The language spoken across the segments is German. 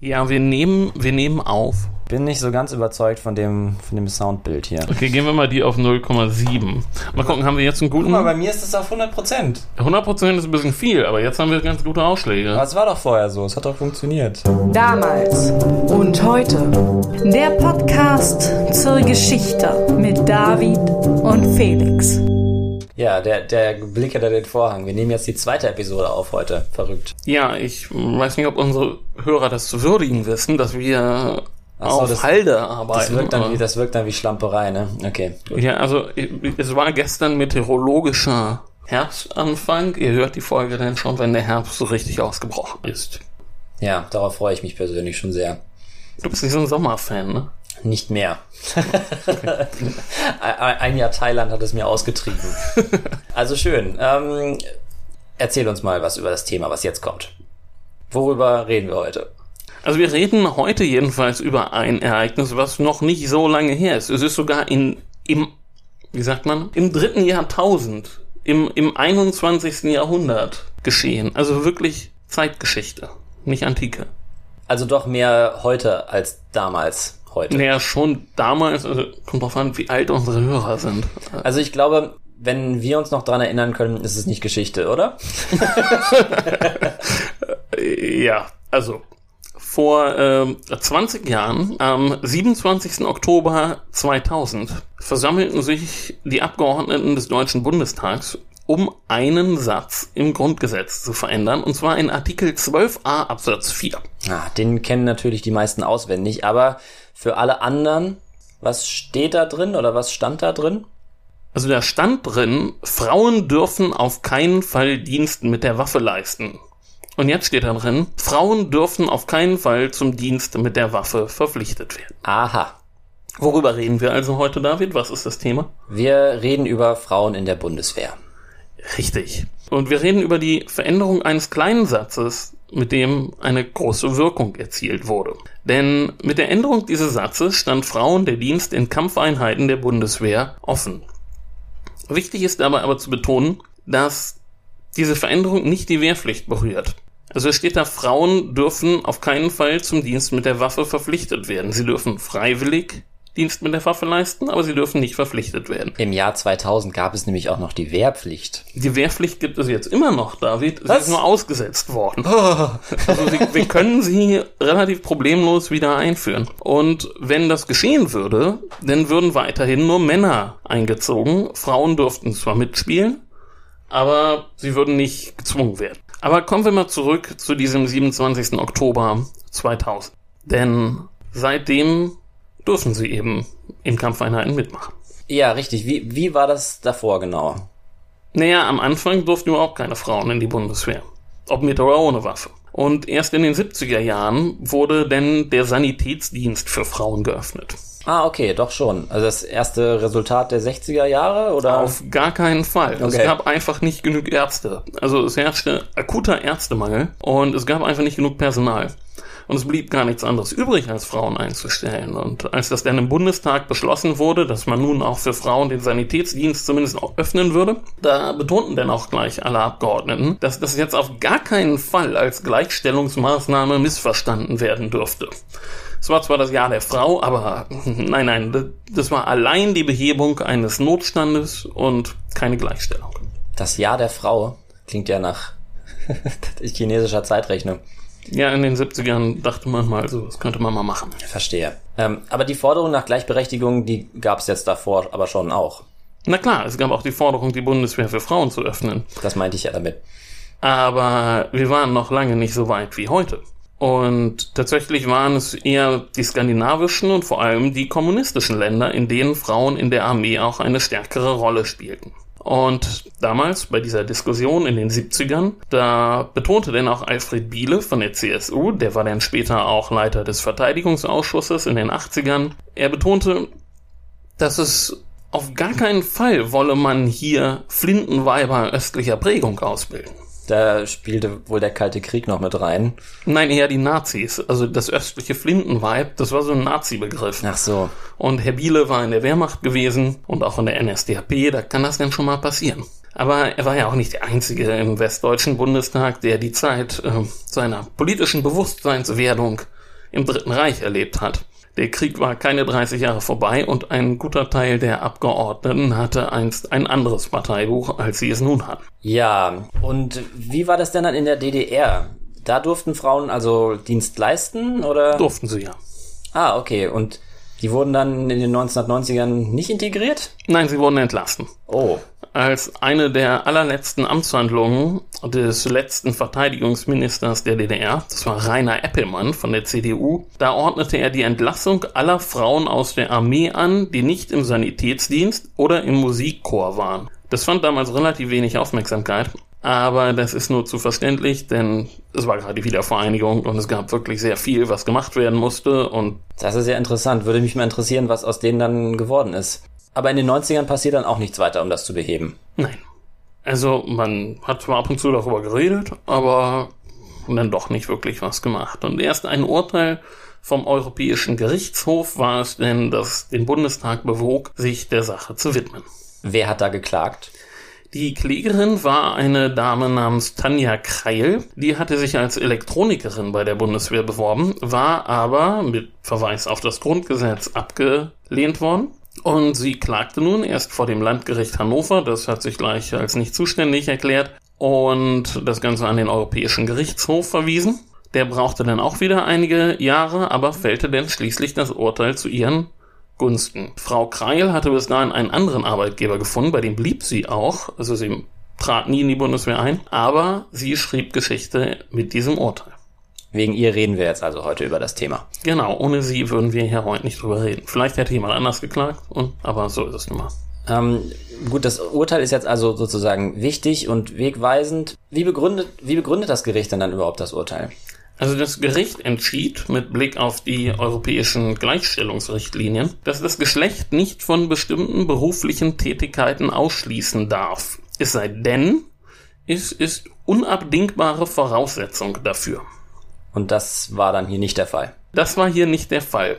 Ja, wir nehmen, wir nehmen auf. Bin nicht so ganz überzeugt von dem, von dem Soundbild hier. Okay, gehen wir mal die auf 0,7. Mal gucken, haben wir jetzt einen guten. Guck mal, bei mir ist es auf 100%. 100% ist ein bisschen viel, aber jetzt haben wir ganz gute Ausschläge. Aber es war doch vorher so, es hat doch funktioniert. Damals und heute. Der Podcast zur Geschichte mit David und Felix. Ja, der, der Blick hinter den Vorhang. Wir nehmen jetzt die zweite Episode auf heute. Verrückt. Ja, ich weiß nicht, ob unsere Hörer das zu würdigen wissen, dass wir Ach so, auf das- Halde arbeiten. Das wirkt, dann wie, das wirkt dann wie Schlamperei, ne? Okay, gut. Ja, also es war gestern meteorologischer Herbstanfang. Ihr hört die Folge dann schon, wenn der Herbst so richtig ausgebrochen ist. Ja, darauf freue ich mich persönlich schon sehr. Du bist nicht so ein Sommerfan, ne? Nicht mehr. Ein- Jahr Thailand hat es mir ausgetrieben. Also schön. Ähm, erzähl uns mal was über das Thema, was jetzt kommt. Worüber reden wir heute? Also wir reden heute jedenfalls über ein Ereignis, was noch nicht so lange her ist. Es ist sogar in, im, wie sagt man, im dritten Jahrtausend, im, im 21. Jahrhundert geschehen. Also wirklich Zeitgeschichte, nicht Antike. Also doch mehr heute als damals heute. Naja, schon damals, also kommt drauf an, wie alt unsere Hörer sind. Also ich glaube, wenn wir uns noch dran erinnern können, ist es nicht Geschichte, oder? Ja, also vor ähm, 20 Jahren, am 27. Oktober 2000, versammelten sich die Abgeordneten des Deutschen Bundestags, um einen Satz im Grundgesetz zu verändern, und zwar in Artikel 12a Absatz 4. Ah, den kennen natürlich die meisten auswendig, aber für alle anderen, was steht da drin oder was stand da drin? Also da stand drin, Frauen dürfen auf keinen Fall Dienst mit der Waffe leisten. Und jetzt steht da drin, Frauen dürfen auf keinen Fall zum Dienst mit der Waffe verpflichtet werden. Aha. Worüber reden wir also heute, David? Was ist das Thema? Wir reden über Frauen in der Bundeswehr. Richtig. Und wir reden über die Veränderung eines kleinen Satzes, mit dem eine große Wirkung erzielt wurde. Denn mit der Änderung dieses Satzes stand Frauen der Dienst in Kampfeinheiten der Bundeswehr offen. Wichtig ist dabei aber zu betonen, dass diese Veränderung nicht die Wehrpflicht berührt. Also es steht da, Frauen dürfen auf keinen Fall zum Dienst mit der Waffe verpflichtet werden. Sie dürfen freiwillig Dienst mit der Waffe leisten, aber sie dürfen nicht verpflichtet werden. Im Jahr 2000 gab es nämlich auch noch die Wehrpflicht. Die Wehrpflicht gibt es jetzt immer noch, David. Sie Was? ist nur ausgesetzt worden. Also wir, wir können sie relativ problemlos wieder einführen. Und wenn das geschehen würde, dann würden weiterhin nur Männer eingezogen. Frauen dürften zwar mitspielen, aber sie würden nicht gezwungen werden. Aber kommen wir mal zurück zu diesem 27. Oktober 2000. Denn seitdem dürfen sie eben in Kampfeinheiten mitmachen. Ja, richtig. Wie, wie war das davor genau? Naja, am Anfang durften überhaupt keine Frauen in die Bundeswehr. Ob mit oder ohne Waffe. Und erst in den 70er Jahren wurde denn der Sanitätsdienst für Frauen geöffnet. Ah, okay, doch schon. Also das erste Resultat der 60er Jahre oder? Auf gar keinen Fall. Es Okay. gab einfach nicht genug Ärzte. Also es herrschte akuter Ärztemangel und es gab einfach nicht genug Personal. Und es blieb gar nichts anderes übrig, als Frauen einzustellen. Und als das dann im Bundestag beschlossen wurde, dass man nun auch für Frauen den Sanitätsdienst zumindest auch öffnen würde, da betonten dann auch gleich alle Abgeordneten, dass das jetzt auf gar keinen Fall als Gleichstellungsmaßnahme missverstanden werden dürfte. Es war zwar das Jahr der Frau, aber nein, nein, das- war allein die Behebung eines Notstandes und keine Gleichstellung. Das Jahr der Frau klingt ja nach chinesischer Zeitrechnung. Ja, in den 70ern dachte man mal so, das könnte man mal machen. Verstehe. Ähm, aber die Forderung nach Gleichberechtigung, die gab es jetzt davor aber schon auch. Na klar, es gab auch die Forderung, die Bundeswehr für Frauen zu öffnen. Das meinte ich ja damit. Aber wir waren noch lange nicht so weit wie heute. Und tatsächlich waren es eher die skandinavischen und vor allem die kommunistischen Länder, in denen Frauen in der Armee auch eine stärkere Rolle spielten. Und damals, bei dieser Diskussion in den 70ern, da betonte denn auch Alfred Biele von der CSU, der war dann später auch Leiter des Verteidigungsausschusses in den 80ern, er betonte, dass es auf gar keinen Fall wolle man hier Flintenweiber östlicher Prägung ausbilden. Da spielte wohl der Kalte Krieg noch mit rein. Nein, eher die Nazis. Also das östliche Flintenweib, das war so ein Nazi-Begriff. Ach so. Und Herr Biele war in der Wehrmacht gewesen und auch in der NSDAP, da kann das denn schon mal passieren. Aber er war ja auch nicht der Einzige im westdeutschen Bundestag, der die Zeit äh, seiner politischen Bewusstseinswerdung im Dritten Reich erlebt hat. Der Krieg war keine 30 Jahre vorbei und ein guter Teil der Abgeordneten hatte einst ein anderes Parteibuch, als sie es nun hatten. Ja, und wie war das denn dann in der DDR? Da durften Frauen also Dienst leisten oder? Durften sie ja. Ah, okay. Und die wurden dann in den 1990ern nicht integriert? Nein, sie wurden entlassen. Oh. Als eine der allerletzten Amtshandlungen des letzten Verteidigungsministers der DDR, das war Rainer Eppelmann von der CDU, da ordnete er die Entlassung aller Frauen aus der Armee an, die nicht im Sanitätsdienst oder im Musikchor waren. Das fand damals relativ wenig Aufmerksamkeit, aber das ist nur zu verständlich, denn es war gerade die Wiedervereinigung und es gab wirklich sehr viel, was gemacht werden musste und Das ist ja interessant. Würde mich mal interessieren, was aus denen dann geworden ist. Aber in den 90ern passiert dann auch nichts weiter, um das zu beheben. nein. Also man hat zwar ab und zu darüber geredet, aber dann doch nicht wirklich was gemacht. Und erst ein Urteil vom Europäischen Gerichtshof war es denn, das den Bundestag bewog, sich der Sache zu widmen. Wer hat da geklagt? Die Klägerin war eine Dame namens Tanja Kreil. Die hatte sich als Elektronikerin bei der Bundeswehr beworben, war aber mit Verweis auf das Grundgesetz abgelehnt worden. Und sie klagte nun erst vor dem Landgericht Hannover, das hat sich gleich als nicht zuständig erklärt, und das Ganze an den Europäischen Gerichtshof verwiesen. Der brauchte dann auch wieder einige Jahre, aber fällte dann schließlich das Urteil zu ihren Gunsten. Frau Kreil hatte bis dahin einen anderen Arbeitgeber gefunden, bei dem blieb sie auch, also sie trat nie in die Bundeswehr ein, aber sie schrieb Geschichte mit diesem Urteil. Wegen ihr reden wir jetzt also heute über das Thema. Genau, ohne sie würden wir hier heute nicht drüber reden. Vielleicht hätte jemand anders geklagt, und, aber so ist es nun mal. Ähm, gut, das Urteil ist jetzt also sozusagen wichtig und wegweisend. Wie begründet, wie begründet das Gericht denn dann überhaupt das Urteil? Also das Gericht entschied mit Blick auf die europäischen Gleichstellungsrichtlinien, dass das Geschlecht nicht von bestimmten beruflichen Tätigkeiten ausschließen darf. Es sei denn, es ist unabdingbare Voraussetzung dafür. Und das war dann hier nicht der Fall. Das war hier nicht der Fall.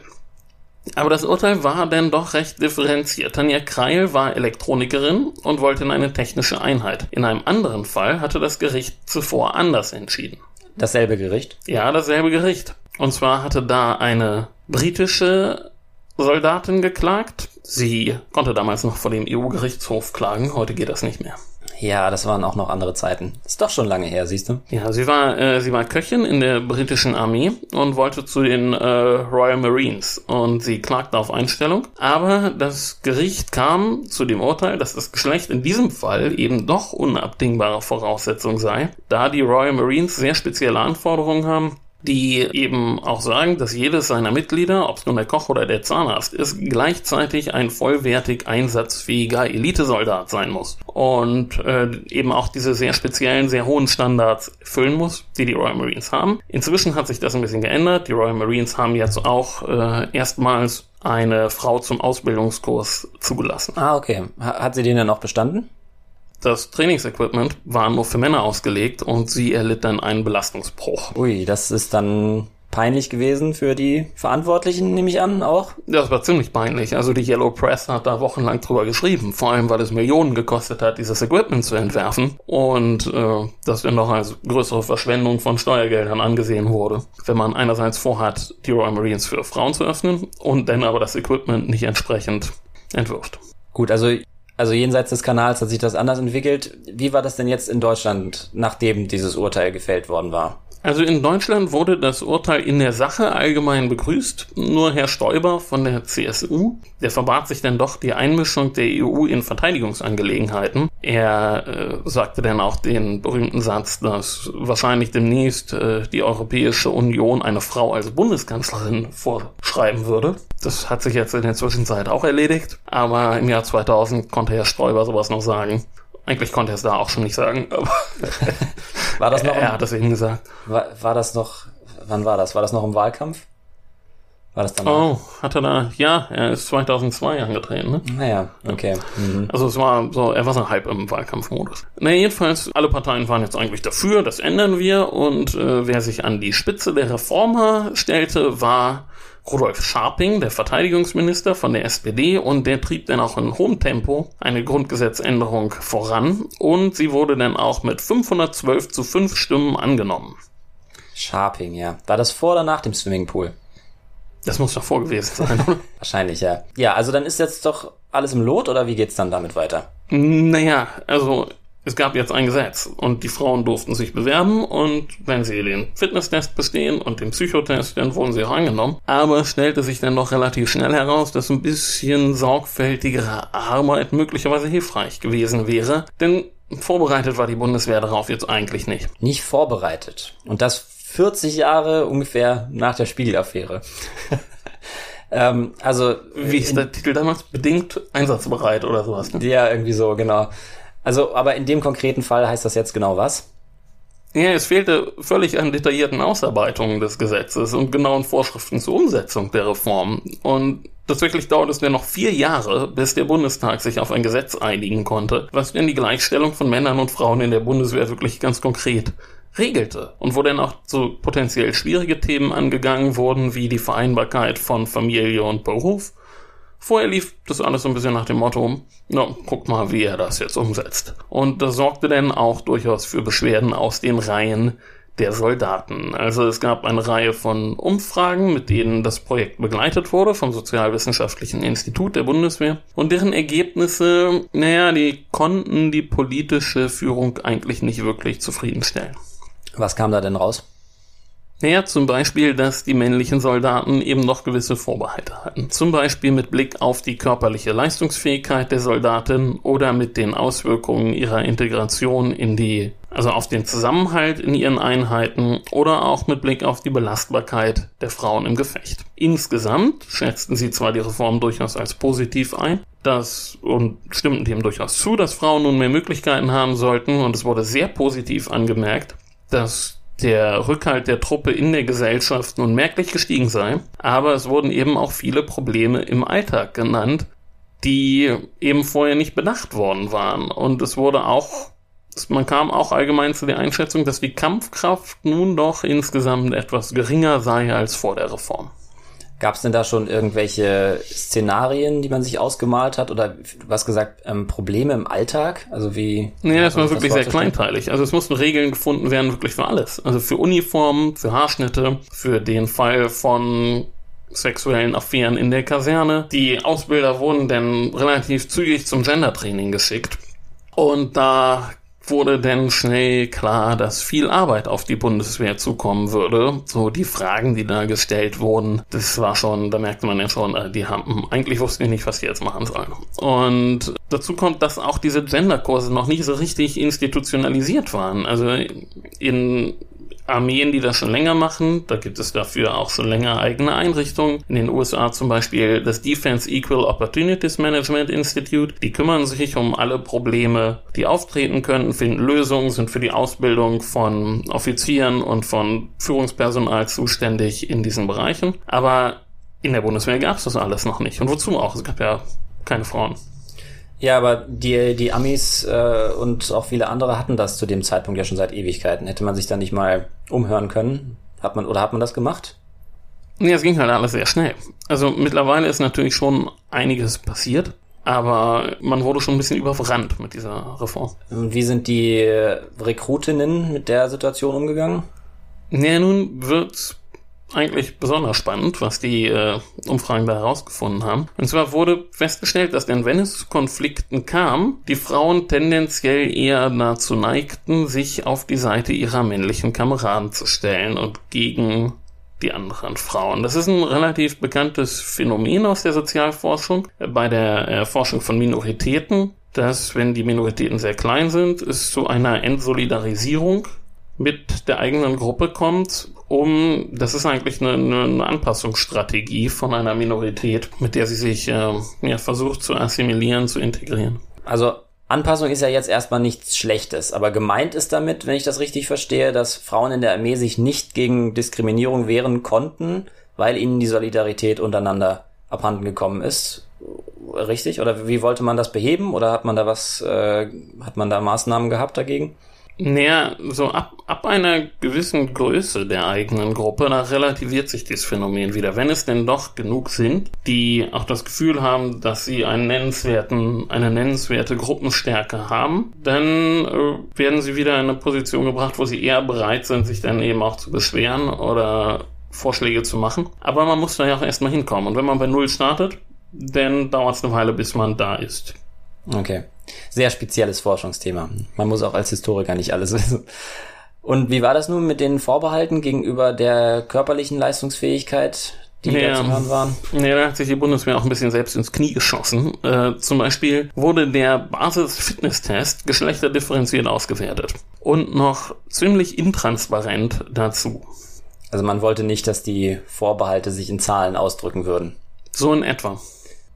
Aber das Urteil war dann doch recht differenziert. Tanja Kreil war Elektronikerin und wollte in eine technische Einheit. In einem anderen Fall hatte das Gericht zuvor anders entschieden. Dasselbe Gericht? Ja, dasselbe Gericht. Und zwar hatte da eine britische Soldatin geklagt. Sie konnte damals noch vor dem EU-Gerichtshof klagen, heute geht das nicht mehr. Ja, das waren auch noch andere Zeiten. Ist doch schon lange her, siehst du? Ja, sie war, äh, sie war Köchin in der britischen Armee und wollte zu den äh, Royal Marines und sie klagte auf Einstellung. Aber das Gericht kam zu dem Urteil, dass das Geschlecht in diesem Fall eben doch unabdingbare Voraussetzung sei, da die Royal Marines sehr spezielle Anforderungen haben die eben auch sagen, dass jedes seiner Mitglieder, ob es nun der Koch oder der Zahnarzt ist, gleichzeitig ein vollwertig einsatzfähiger Elitesoldat sein muss. Und äh, eben auch diese sehr speziellen, sehr hohen Standards erfüllen muss, die die Royal Marines haben. Inzwischen hat sich das ein bisschen geändert. Die Royal Marines haben jetzt auch äh, erstmals eine Frau zum Ausbildungskurs zugelassen. Ah, okay. Ha- Hat sie den dann auch bestanden? Das Trainingsequipment war nur für Männer ausgelegt und sie erlitt dann einen Belastungsbruch. Ui, das ist dann peinlich gewesen für die Verantwortlichen, nehme ich an, auch. Das war ziemlich peinlich. Also die Yellow Press hat da wochenlang drüber geschrieben. Vor allem, weil es Millionen gekostet hat, dieses Equipment zu entwerfen. Und äh, das dann noch als größere Verschwendung von Steuergeldern angesehen wurde. Wenn man einerseits vorhat, die Royal Marines für Frauen zu öffnen und dann aber das Equipment nicht entsprechend entwirft. Gut, also, also jenseits des Kanals hat sich das anders entwickelt. Wie war das denn jetzt in Deutschland, nachdem dieses Urteil gefällt worden war? Also in Deutschland wurde das Urteil in der Sache allgemein begrüßt. Nur Herr Stoiber von der CSU, der verbat sich dann doch die Einmischung der EU in Verteidigungsangelegenheiten. Er äh, sagte dann auch den berühmten Satz, dass wahrscheinlich demnächst äh, die Europäische Union eine Frau als Bundeskanzlerin vorschreiben würde. Das hat sich jetzt in der Zwischenzeit auch erledigt, aber im Jahr 2000 konnte Herr Stoiber sowas noch sagen. Eigentlich konnte er es da auch schon nicht sagen, aber War das noch, er im, hat es eben gesagt. war, war das noch, wann war das? War das noch im Wahlkampf? War das dann? Oh, hat er da, ja, er ist 2002 angetreten, ne? Naja, okay. Mhm. Also es war so, er war so halb im Wahlkampfmodus. Na jedenfalls, alle Parteien waren jetzt eigentlich dafür, das ändern wir und äh, wer sich an die Spitze der Reformer stellte, war Rudolf Scharping, der Verteidigungsminister von der SPD und der trieb dann auch in hohem Tempo eine Grundgesetzänderung voran und sie wurde dann auch mit 512 zu 5 Stimmen angenommen. Scharping, ja. War das vor oder nach dem Swimmingpool? Das muss doch vor gewesen sein, oder? Wahrscheinlich, ja. Ja, also dann ist jetzt doch alles im Lot oder wie geht's dann damit weiter? Naja, also es gab jetzt ein Gesetz und die Frauen durften sich bewerben und wenn sie den Fitnesstest bestehen und den Psychotest, dann wurden sie auch angenommen. Aber es stellte sich dann doch relativ schnell heraus, dass ein bisschen sorgfältigere Arbeit möglicherweise hilfreich gewesen wäre, denn vorbereitet war die Bundeswehr darauf jetzt eigentlich nicht. Nicht vorbereitet. Und das 40 Jahre ungefähr nach der Spiegelaffäre. ähm, also Wie ist der Titel damals? Bedingt einsatzbereit oder sowas. Ne? ja irgendwie so genau. Also, aber in dem konkreten Fall heißt das jetzt genau was? Ja, es fehlte völlig an detaillierten Ausarbeitungen des Gesetzes und genauen Vorschriften zur Umsetzung der Reform. Und tatsächlich dauert es dann noch vier Jahre, bis der Bundestag sich auf ein Gesetz einigen konnte, was denn die Gleichstellung von Männern und Frauen in der Bundeswehr wirklich ganz konkret regelte und wo dann auch so potenziell schwierige Themen angegangen wurden, wie die Vereinbarkeit von Familie und Beruf. Vorher lief das alles so ein bisschen nach dem Motto, na, guck mal, wie er das jetzt umsetzt. Und das sorgte dann auch durchaus für Beschwerden aus den Reihen der Soldaten. Also es gab eine Reihe von Umfragen, mit denen das Projekt begleitet wurde vom Sozialwissenschaftlichen Institut der Bundeswehr. Und deren Ergebnisse, naja, die konnten die politische Führung eigentlich nicht wirklich zufriedenstellen. Was kam da denn raus? Naja, zum Beispiel, dass die männlichen Soldaten eben noch gewisse Vorbehalte hatten. Zum Beispiel mit Blick auf die körperliche Leistungsfähigkeit der Soldaten oder mit den Auswirkungen ihrer Integration in die, also auf den Zusammenhalt in ihren Einheiten oder auch mit Blick auf die Belastbarkeit der Frauen im Gefecht. Insgesamt schätzten sie zwar die Reform durchaus als positiv ein, das und stimmten dem durchaus zu, dass Frauen nun mehr Möglichkeiten haben sollten und es wurde sehr positiv angemerkt, dass der Rückhalt der Truppe in der Gesellschaft nun merklich gestiegen sei, aber es wurden eben auch viele Probleme im Alltag genannt, die eben vorher nicht bedacht worden waren. Und es wurde auch, man kam auch allgemein zu der Einschätzung, dass die Kampfkraft nun doch insgesamt etwas geringer sei als vor der Reform. Gab es denn da schon irgendwelche Szenarien, die man sich ausgemalt hat? Oder du hast gesagt, ähm, Probleme im Alltag? Also wie. Nee, das war wirklich sehr vorzustellen? kleinteilig. Also es mussten Regeln gefunden werden, wirklich für alles. Also für Uniformen, für Haarschnitte, für den Fall von sexuellen Affären in der Kaserne. Die Ausbilder wurden dann relativ zügig zum Gendertraining geschickt. Und da wurde dann schnell klar, dass viel Arbeit auf die Bundeswehr zukommen würde. So die Fragen, die da gestellt wurden, das war schon, da merkte man ja schon, äh, die haben, eigentlich wussten die nicht, was die jetzt machen sollen. Und dazu kommt, dass auch diese Genderkurse noch nicht so richtig institutionalisiert waren. Also in Armeen, die das schon länger machen. Da gibt es dafür auch schon länger eigene Einrichtungen. In den USA zum Beispiel das Defense Equal Opportunities Management Institute. Die kümmern sich um alle Probleme, die auftreten können, finden Lösungen, sind für die Ausbildung von Offizieren und von Führungspersonal zuständig in diesen Bereichen. Aber in der Bundeswehr gab es das alles noch nicht. Und wozu auch? Es gab ja keine Frauen. Ja, aber die, die Amis äh, und auch viele andere hatten das zu dem Zeitpunkt ja schon seit Ewigkeiten. Hätte man sich da nicht mal umhören können? Hat man, oder hat man das gemacht? Nee, es ging halt alles sehr schnell. Also mittlerweile ist natürlich schon einiges passiert, aber man wurde schon ein bisschen überrannt mit dieser Reform. Und wie sind die Rekrutinnen mit der Situation umgegangen? Ja, nun wird's eigentlich besonders spannend, was die äh, Umfragen da herausgefunden haben. Und zwar wurde festgestellt, dass denn wenn es zu Konflikten kam, die Frauen tendenziell eher dazu neigten, sich auf die Seite ihrer männlichen Kameraden zu stellen und gegen die anderen Frauen. Das ist ein relativ bekanntes Phänomen aus der Sozialforschung. Bei der äh, Forschung von Minoritäten, dass wenn die Minoritäten sehr klein sind, es zu einer Entsolidarisierung mit der eigenen Gruppe kommt, um, das ist eigentlich eine, eine Anpassungsstrategie von einer Minorität, mit der sie sich äh, ja, versucht zu assimilieren, zu integrieren. Also Anpassung ist ja jetzt erstmal nichts Schlechtes, aber gemeint ist damit, wenn ich das richtig verstehe, dass Frauen in der Armee sich nicht gegen Diskriminierung wehren konnten, weil ihnen die Solidarität untereinander abhanden gekommen ist. Richtig? Oder wie wollte man das beheben? Oder hat man da was, äh, hat man da Maßnahmen gehabt dagegen? Naja, so ab, ab einer gewissen Größe der eigenen Gruppe, da relativiert sich dieses Phänomen wieder. Wenn es denn doch genug sind, die auch das Gefühl haben, dass sie einen nennenswerten, eine nennenswerte Gruppenstärke haben, dann äh, werden sie wieder in eine Position gebracht, wo sie eher bereit sind, sich dann eben auch zu beschweren oder Vorschläge zu machen. Aber man muss da ja auch erstmal hinkommen. Und wenn man bei Null startet, dann dauert es eine Weile, bis man da ist. Okay. Sehr spezielles Forschungsthema. Man muss auch als Historiker nicht alles wissen. Und wie war das nun mit den Vorbehalten gegenüber der körperlichen Leistungsfähigkeit, die ja, da zu hören waren? Ja, da hat sich die Bundeswehr auch ein bisschen selbst ins Knie geschossen. Äh, zum Beispiel wurde der Basis-Fitness-Test geschlechterdifferenziert ausgewertet. Und noch ziemlich intransparent dazu. Also man wollte nicht, dass die Vorbehalte sich in Zahlen ausdrücken würden. So in etwa.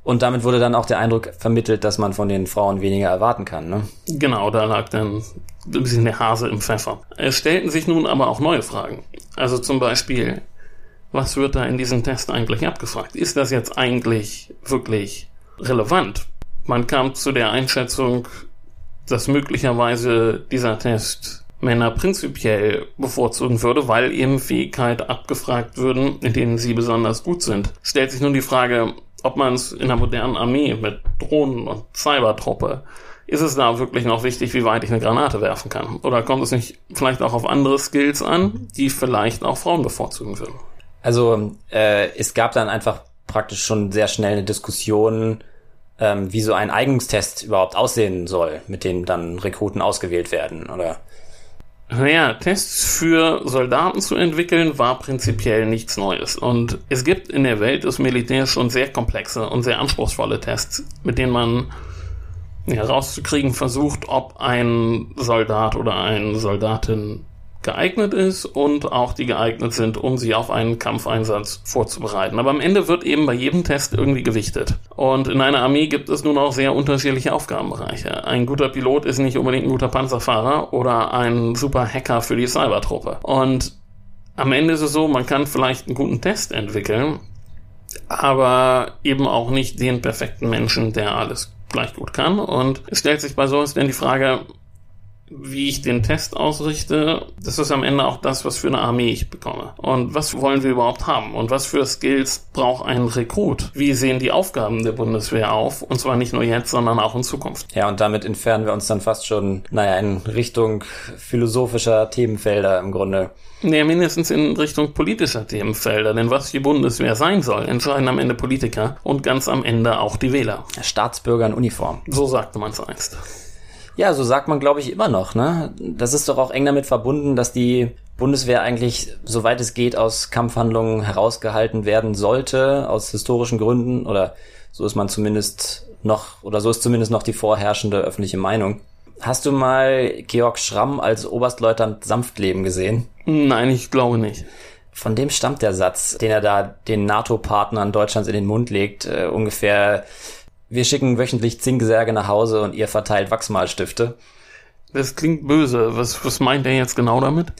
Und damit wurde dann auch der Eindruck vermittelt, dass man von den Frauen weniger erwarten kann, ne? Genau, da lag dann ein bisschen der Hase im Pfeffer. Es stellten sich nun aber auch neue Fragen. Also zum Beispiel, was wird da in diesem Test eigentlich abgefragt? Ist das jetzt eigentlich wirklich relevant? Man kam zu der Einschätzung, dass möglicherweise dieser Test Männer prinzipiell bevorzugen würde, weil eben Fähigkeit abgefragt würden, in denen sie besonders gut sind. Stellt sich nun die Frage, ob man es in der modernen Armee mit Drohnen und Cybertruppe, ist es da wirklich noch wichtig, wie weit ich eine Granate werfen kann? Oder kommt es nicht vielleicht auch auf andere Skills an, die vielleicht auch Frauen bevorzugen würden? Also äh, es gab dann einfach praktisch schon sehr schnell eine Diskussion, ähm, wie so ein Eignungstest überhaupt aussehen soll, mit dem dann Rekruten ausgewählt werden, oder? Naja, Tests für Soldaten zu entwickeln war prinzipiell nichts Neues. Und es gibt in der Welt des Militärs schon sehr komplexe und sehr anspruchsvolle Tests, mit denen man herauszukriegen versucht, ob ein Soldat oder eine Soldatin geeignet ist und auch die geeignet sind, um sie auf einen Kampfeinsatz vorzubereiten. Aber am Ende wird eben bei jedem Test irgendwie gewichtet. Und in einer Armee gibt es nun auch sehr unterschiedliche Aufgabenbereiche. Ein guter Pilot ist nicht unbedingt ein guter Panzerfahrer oder ein super Hacker für die Cybertruppe. Und am Ende ist es so, man kann vielleicht einen guten Test entwickeln, aber eben auch nicht den perfekten Menschen, der alles gleich gut kann. Und es stellt sich bei sowas dann die Frage, wie ich den Test ausrichte, das ist am Ende auch das, was für eine Armee ich bekomme. Und was wollen wir überhaupt haben? Und was für Skills braucht ein Rekrut? Wie sehen die Aufgaben der Bundeswehr auf? Und zwar nicht nur jetzt, sondern auch in Zukunft. Ja, und damit entfernen wir uns dann fast schon, naja, in Richtung philosophischer Themenfelder im Grunde. Nee, mindestens in Richtung politischer Themenfelder. Denn was die Bundeswehr sein soll, entscheiden am Ende Politiker und ganz am Ende auch die Wähler. Staatsbürger in Uniform. So sagte man es einst. Ja, so sagt man, glaube ich, immer noch. Ne? Das ist doch auch eng damit verbunden, dass die Bundeswehr eigentlich, soweit es geht, aus Kampfhandlungen herausgehalten werden sollte, aus historischen Gründen. Oder so ist man zumindest noch, oder so ist zumindest noch die vorherrschende öffentliche Meinung. Hast du mal Georg Schramm als Oberstleutnant Sanftleben gesehen? Nein, ich glaube nicht. Von dem stammt der Satz, den er da den NATO-Partnern Deutschlands in den Mund legt, äh, ungefähr wir schicken wöchentlich Zinksärge nach Hause und ihr verteilt Wachsmalstifte. Das klingt böse. Was, was meint er jetzt genau damit?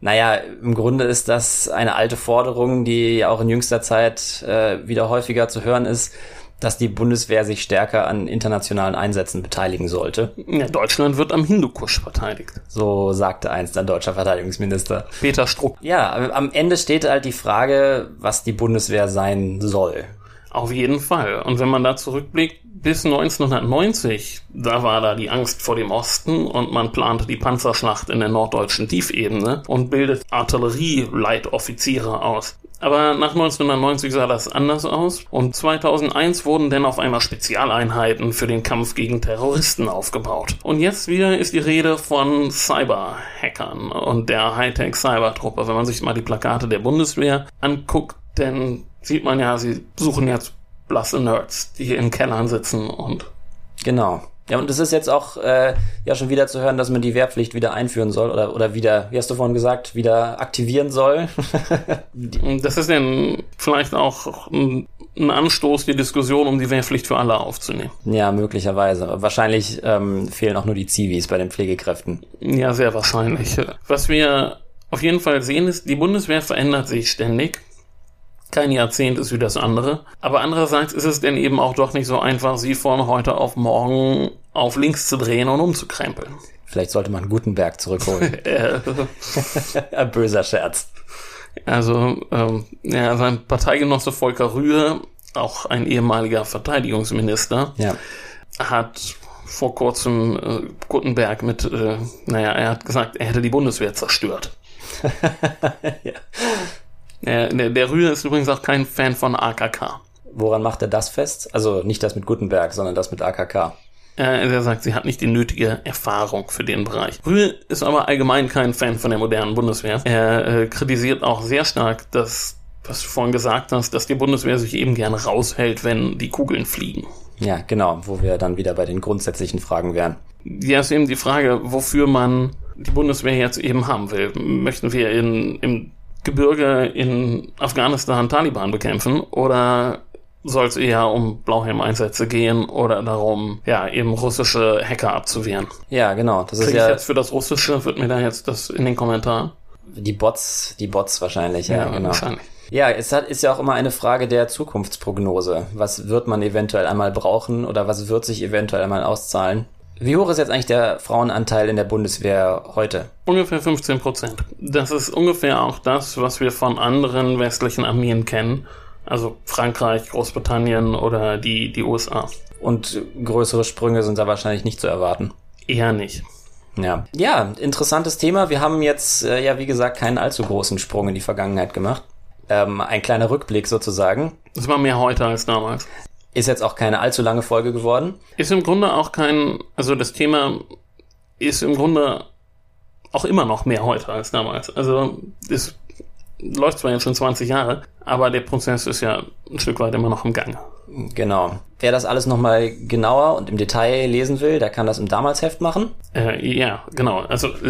Naja, im Grunde ist das eine alte Forderung, die auch in jüngster Zeit äh, wieder häufiger zu hören ist, dass die Bundeswehr sich stärker an internationalen Einsätzen beteiligen sollte. Ja, Deutschland wird am Hindukusch verteidigt. So sagte einst ein deutscher Verteidigungsminister. Peter Struck. Ja, am Ende steht halt die Frage, was die Bundeswehr sein soll. Auf jeden Fall. Und wenn man da zurückblickt, bis 1990, da war da die Angst vor dem Osten und man plante die Panzerschlacht in der norddeutschen Tiefebene und bildet Artillerieleitoffiziere aus. Aber nach 1990 sah das anders aus und 2001 wurden dann auf einmal Spezialeinheiten für den Kampf gegen Terroristen aufgebaut. Und jetzt wieder ist die Rede von Cyberhackern und der Hightech-Cybertruppe. Wenn man sich mal die Plakate der Bundeswehr anguckt, dann sieht man ja, sie suchen jetzt blasse Nerds, die hier in Kellern sitzen und. Genau. Ja, und es ist jetzt auch äh, ja schon wieder zu hören, dass man die Wehrpflicht wieder einführen soll oder, oder wieder, wie hast du vorhin gesagt, wieder aktivieren soll. das ist dann vielleicht auch ein, ein, Anstoß, die Diskussion um die Wehrpflicht für alle aufzunehmen. Ja, möglicherweise. Wahrscheinlich ähm, fehlen auch nur die Zivis bei den Pflegekräften. Ja, sehr wahrscheinlich. Was wir auf jeden Fall sehen ist, die Bundeswehr verändert sich ständig. Kein Jahrzehnt ist wie das andere. Aber andererseits ist es denn eben auch doch nicht so einfach, sie von heute auf morgen auf links zu drehen und umzukrempeln. Vielleicht sollte man Gutenberg zurückholen. Äh, Ein böser Scherz. Also, ähm, ja, sein Parteigenosse Volker Rühe, auch ein ehemaliger Verteidigungsminister, Ja. hat vor kurzem äh, Gutenberg mit, äh, naja, er hat gesagt, er hätte die Bundeswehr zerstört. ja. Er, der, der Rühe ist übrigens auch kein Fan von AKK. Woran macht er das fest? Also nicht das mit Gutenberg, sondern das mit AKK. Äh, er sagt, sie hat nicht die nötige Erfahrung für den Bereich. Rühe ist aber allgemein kein Fan von der modernen Bundeswehr. Er äh, kritisiert auch sehr stark, dass, was du vorhin gesagt hast, dass die Bundeswehr sich eben gerne raushält, wenn die Kugeln fliegen. Ja, genau, wo wir dann wieder bei den grundsätzlichen Fragen wären. Ja, ist eben die Frage, wofür man die Bundeswehr jetzt eben haben will. Möchten wir in, im Gebirge in Afghanistan Taliban bekämpfen oder soll es eher um Blauhelm-Einsätze gehen oder darum, ja, eben russische Hacker abzuwehren? Ja, genau. Das ist Kriege ich ja jetzt für das Russische, wird mir da jetzt das in den Kommentaren? die Bots, die Bots wahrscheinlich, ja, genau. wahrscheinlich. Ja, es hat, ist ja auch immer eine Frage der Zukunftsprognose. Was wird man eventuell einmal brauchen oder was wird sich eventuell einmal auszahlen? Wie hoch ist jetzt eigentlich der Frauenanteil in der Bundeswehr heute? Ungefähr 15 Prozent. Das ist ungefähr auch das, was wir von anderen westlichen Armeen kennen. Also Frankreich, Großbritannien oder die, die USA. Und größere Sprünge sind da wahrscheinlich nicht zu erwarten. Eher nicht. Ja. Ja, interessantes Thema. Wir haben jetzt, äh, ja, wie gesagt, keinen allzu großen Sprung in die Vergangenheit gemacht. Ähm, ein kleiner Rückblick sozusagen. Es war mehr heute als damals. Ist jetzt auch keine allzu lange Folge geworden. Ist im Grunde auch kein, also das Thema ist im Grunde auch immer noch mehr heute als damals. Also es läuft zwar jetzt schon 20 Jahre, aber der Prozess ist ja ein Stück weit immer noch im Gange. Genau. Wer das alles nochmal genauer und im Detail lesen will, der kann das im Damalsheft machen. Äh, ja, genau. Also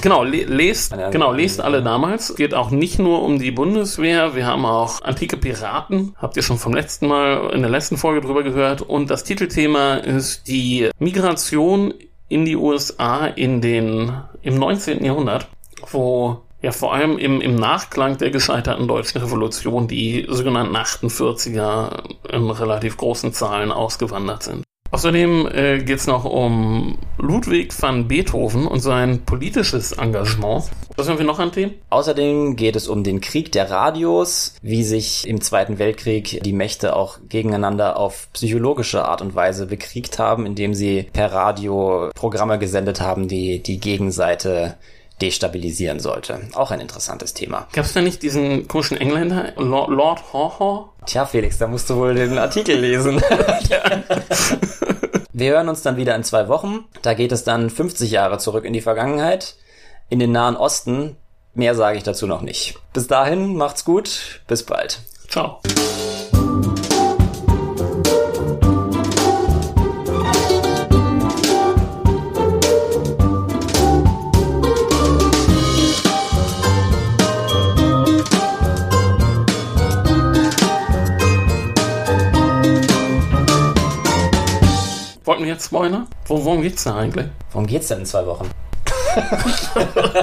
genau, le lest, genau, lest alle damals. Geht auch nicht nur um die Bundeswehr. Wir haben auch antike Piraten. Habt ihr schon vom letzten Mal in der letzten Folge drüber gehört. Und das Titelthema ist die Migration in die USA in den im 19. Jahrhundert, wo ja vor allem im, im Nachklang der gescheiterten deutschen Revolution die sogenannten 48er in relativ großen Zahlen ausgewandert sind. Außerdem äh, geht es noch um Ludwig van Beethoven und sein politisches Engagement. Was haben wir noch an Themen? Außerdem geht es um den Krieg der Radios, wie sich im Zweiten Weltkrieg die Mächte auch gegeneinander auf psychologische Art und Weise bekriegt haben, indem sie per Radio Programme gesendet haben, die die Gegenseite destabilisieren sollte. Auch ein interessantes Thema. Gab es da nicht diesen komischen Engländer, Lord, Lord Haw Tja, Felix, da musst du wohl den Artikel lesen. Wir hören uns dann wieder in zwei Wochen. Da geht es dann 50 Jahre zurück in die Vergangenheit, in den Nahen Osten. Mehr sage ich dazu noch nicht. Bis dahin, macht's gut, bis bald. Ciao. Wir jetzt spoilern? Wo, worum geht's da eigentlich? Worum geht's denn in zwei Wochen?